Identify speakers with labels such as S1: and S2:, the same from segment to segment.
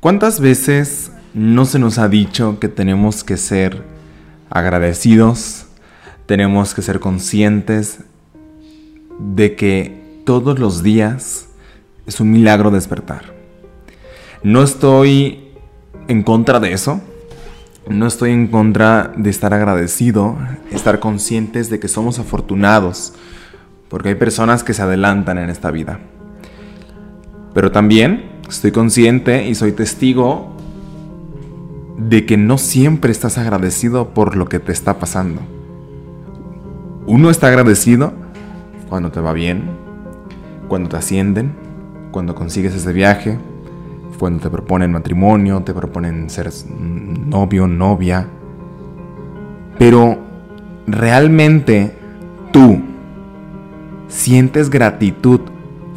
S1: ¿Cuántas veces no se nos ha dicho que tenemos que ser agradecidos, tenemos que ser conscientes de que todos los días es un milagro despertar? No estoy en contra de eso, no estoy en contra de estar agradecido, estar conscientes de que somos afortunados, porque hay personas que se adelantan en esta vida. Pero también estoy consciente y soy testigo de que no siempre estás agradecido por lo que te está pasando. Uno está agradecido cuando te va bien, cuando te ascienden, cuando consigues ese viaje, cuando te proponen matrimonio, te proponen ser novio, novia. Pero realmente tú sientes gratitud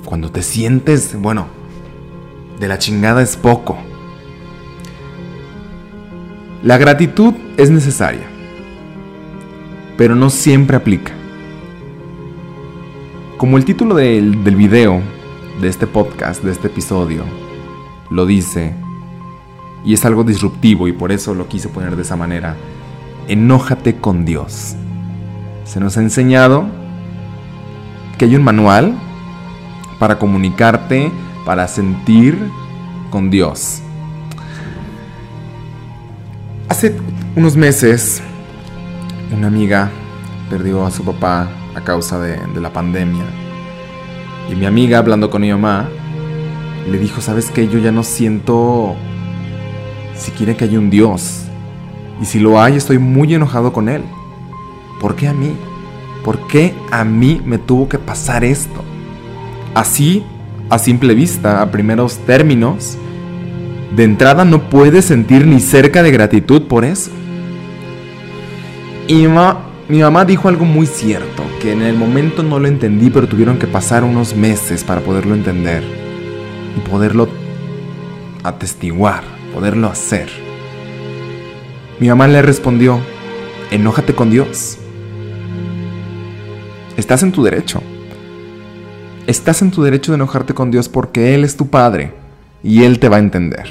S1: cuando te sientes, bueno, de la chingada es poco. La gratitud es necesaria, pero no siempre aplica. Como el título del, del video, de este podcast, de este episodio, lo dice, y es algo disruptivo y por eso lo quise poner de esa manera, enójate con Dios. Se nos ha enseñado que hay un manual para comunicarte, para sentir con Dios. Hace unos meses, una amiga perdió a su papá a causa de, la pandemia. Y mi amiga, hablando con mi mamá, le dijo, ¿sabes qué? Yo ya no siento siquiera que hay un Dios. Y si lo hay, estoy muy enojado con Él. ¿Por qué a mí? ¿Por qué a mí me tuvo que pasar esto? Así, a simple vista, a primeros términos, de entrada no puedes sentir ni cerca de gratitud por eso. Y mi mamá, dijo algo muy cierto, que en el momento no lo entendí, pero tuvieron que pasar unos meses para poderlo entender y poderlo atestiguar, poderlo hacer. Mi mamá le respondió, enójate con Dios. Estás en tu derecho. Estás en tu derecho de enojarte con Dios porque Él es tu Padre y Él te va a entender.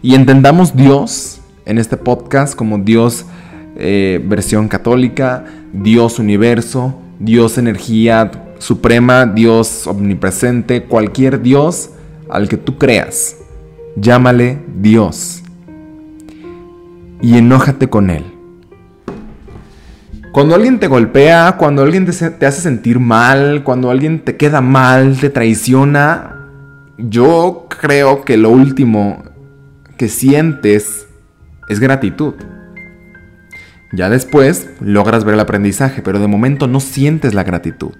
S1: Y entendamos Dios en este podcast como Dios eh, versión católica, Dios universo, Dios energía suprema, Dios omnipresente, cualquier Dios al que tú creas. Llámale Dios. Y enójate con Él. Cuando alguien te golpea, cuando alguien te, hace sentir mal, cuando alguien te queda mal, te traiciona, yo creo que lo último que sientes es gratitud. Ya después logras ver el aprendizaje, pero de momento no sientes la gratitud.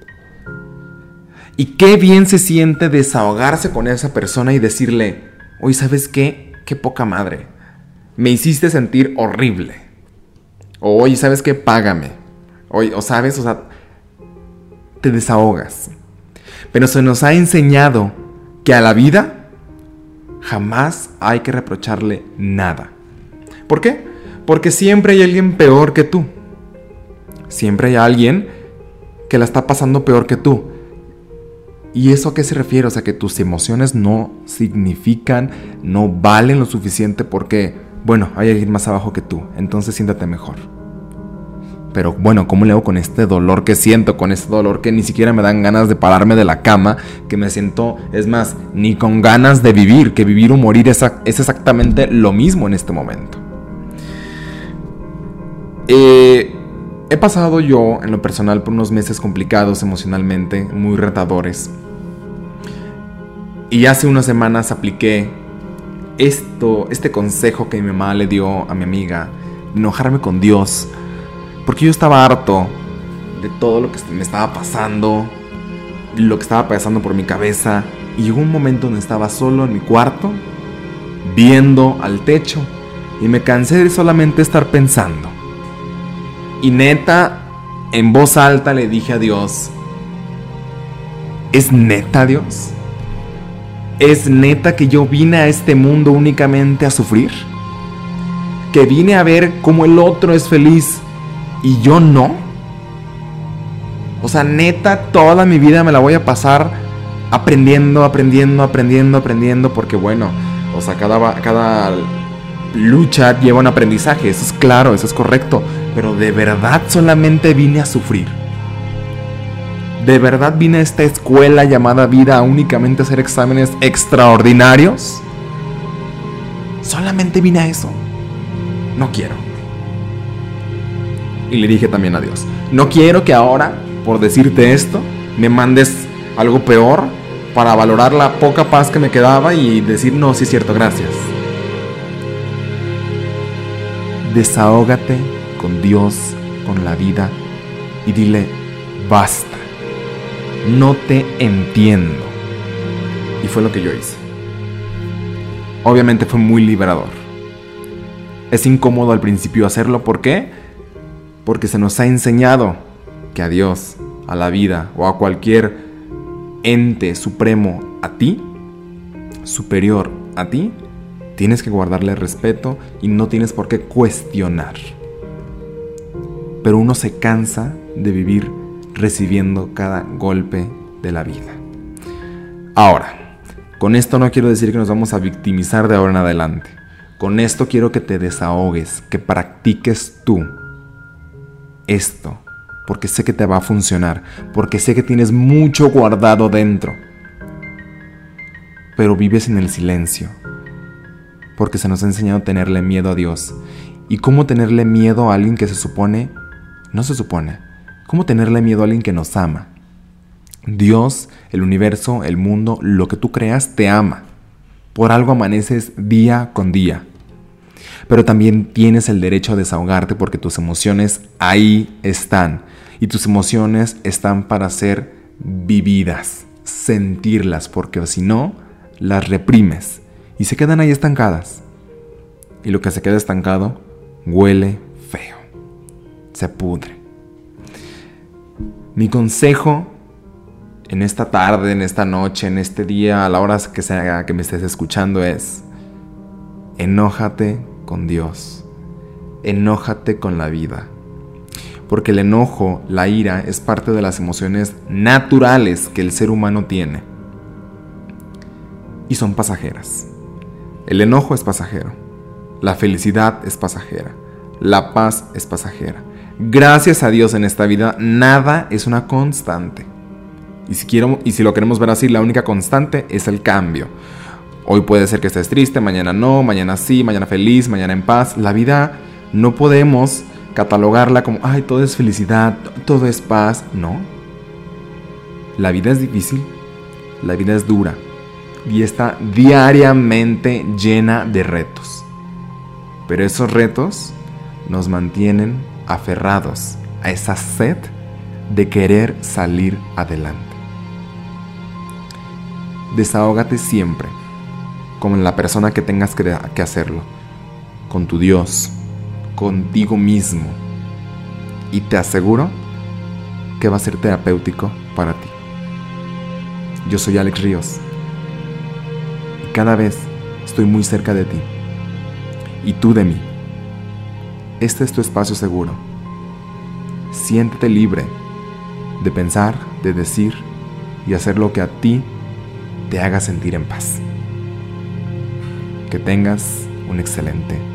S1: Y qué bien se siente desahogarse con esa persona y decirle, oye, ¿sabes qué? Qué poca madre. Me hiciste sentir horrible. O, oye, ¿sabes qué? Págame. O sabes, o sea, te desahogas. Pero se nos ha enseñado que a la vida jamás hay que reprocharle nada. ¿Por qué? Porque siempre hay alguien peor que tú. Siempre hay alguien que la está pasando peor que tú. ¿Y eso a qué se refiere? O sea, que tus emociones no significan, no valen lo suficiente porque, bueno, hay alguien más abajo que tú, entonces siéntate mejor. Pero bueno, ¿cómo le hago con este dolor que siento? Con este dolor que ni siquiera me dan ganas de pararme de la cama, que me siento, es más, ni con ganas de vivir, que vivir o morir es, es exactamente lo mismo en este momento. Eh, he pasado yo, en lo personal, por unos meses complicados emocionalmente, muy retadores. Y hace unas semanas apliqué esto, este consejo que mi mamá le dio a mi amiga, enojarme con Dios, porque yo estaba harto de todo lo que me estaba pasando, lo que estaba pasando por mi cabeza, y llegó un momento donde estaba solo en mi cuarto, viendo al techo, y me cansé de solamente estar pensando. Y neta, en voz alta le dije a Dios, ¿es neta Dios? ¿Es neta que yo vine a este mundo únicamente a sufrir? ¿Que vine a ver cómo el otro es feliz y yo no? O sea, neta, toda mi vida me la voy a pasar aprendiendo, aprendiendo, aprendiendo, aprendiendo, porque bueno, O sea, cada, cada lucha lleva un aprendizaje, eso es claro, eso es correcto. Pero de verdad solamente vine a sufrir. ¿De verdad vine a esta escuela llamada vida únicamente a hacer exámenes extraordinarios? Solamente vine a eso. No quiero. Y le dije también a Dios, no quiero que ahora, por decirte esto, me mandes algo peor para valorar la poca paz que me quedaba y decir, no, sí es cierto, gracias. Desahógate con Dios, con la vida y dile, basta, no te entiendo. Y fue lo que yo hice. Obviamente fue muy liberador. Es incómodo al principio hacerlo, ¿por qué? Porque se nos ha enseñado que a Dios, a la vida o a cualquier ente supremo a ti, superior a ti, tienes que guardarle respeto y no tienes por qué cuestionar. Pero uno se cansa de vivir recibiendo cada golpe de la vida. Ahora, con esto no quiero decir que nos vamos a victimizar de ahora en adelante. Con esto quiero que te desahogues, que practiques tú esto porque sé que te va a funcionar, porque sé que tienes mucho guardado dentro. Pero vives en el silencio, porque se nos ha enseñado tenerle miedo a Dios. ¿Y cómo tenerle miedo a alguien que se supone, no se supone? ¿Cómo tenerle miedo a alguien que nos ama? Dios, el universo, el mundo, lo que tú creas, te ama. Por algo amaneces día con día pero también tienes el derecho a desahogarte porque tus emociones ahí están y tus emociones están para ser vividas, sentirlas, porque si no, las reprimes y se quedan ahí estancadas. Y lo que se queda estancado huele feo, se pudre. Mi consejo en esta tarde, en esta noche, en este día, a la hora que sea que me estés escuchando es, enójate con Dios. Enójate con la vida. Porque el enojo, la ira, es parte de las emociones naturales que el ser humano tiene. Y son pasajeras. El enojo es pasajero. La felicidad es pasajera. La paz es pasajera. Gracias a Dios en esta vida nada es una constante. Y si, quiero, y si lo queremos ver así, la única constante es el cambio. Hoy puede ser que estés triste, mañana no, mañana sí, mañana feliz, mañana en paz. La vida no podemos catalogarla como, ay, todo es felicidad, todo es paz. No. La vida es difícil, la vida es dura y está diariamente llena de retos. Pero esos retos nos mantienen aferrados a esa sed de querer salir adelante. Desahógate siempre con la persona que tengas que hacerlo, con tu Dios, contigo mismo. Y te aseguro que va a ser terapéutico para ti. Yo soy Alex Ríos y cada vez estoy muy cerca de ti y tú de mí. Este es tu espacio seguro. Siéntete libre de pensar, de decir y hacer lo que a ti te haga sentir en paz. Que tengas un excelente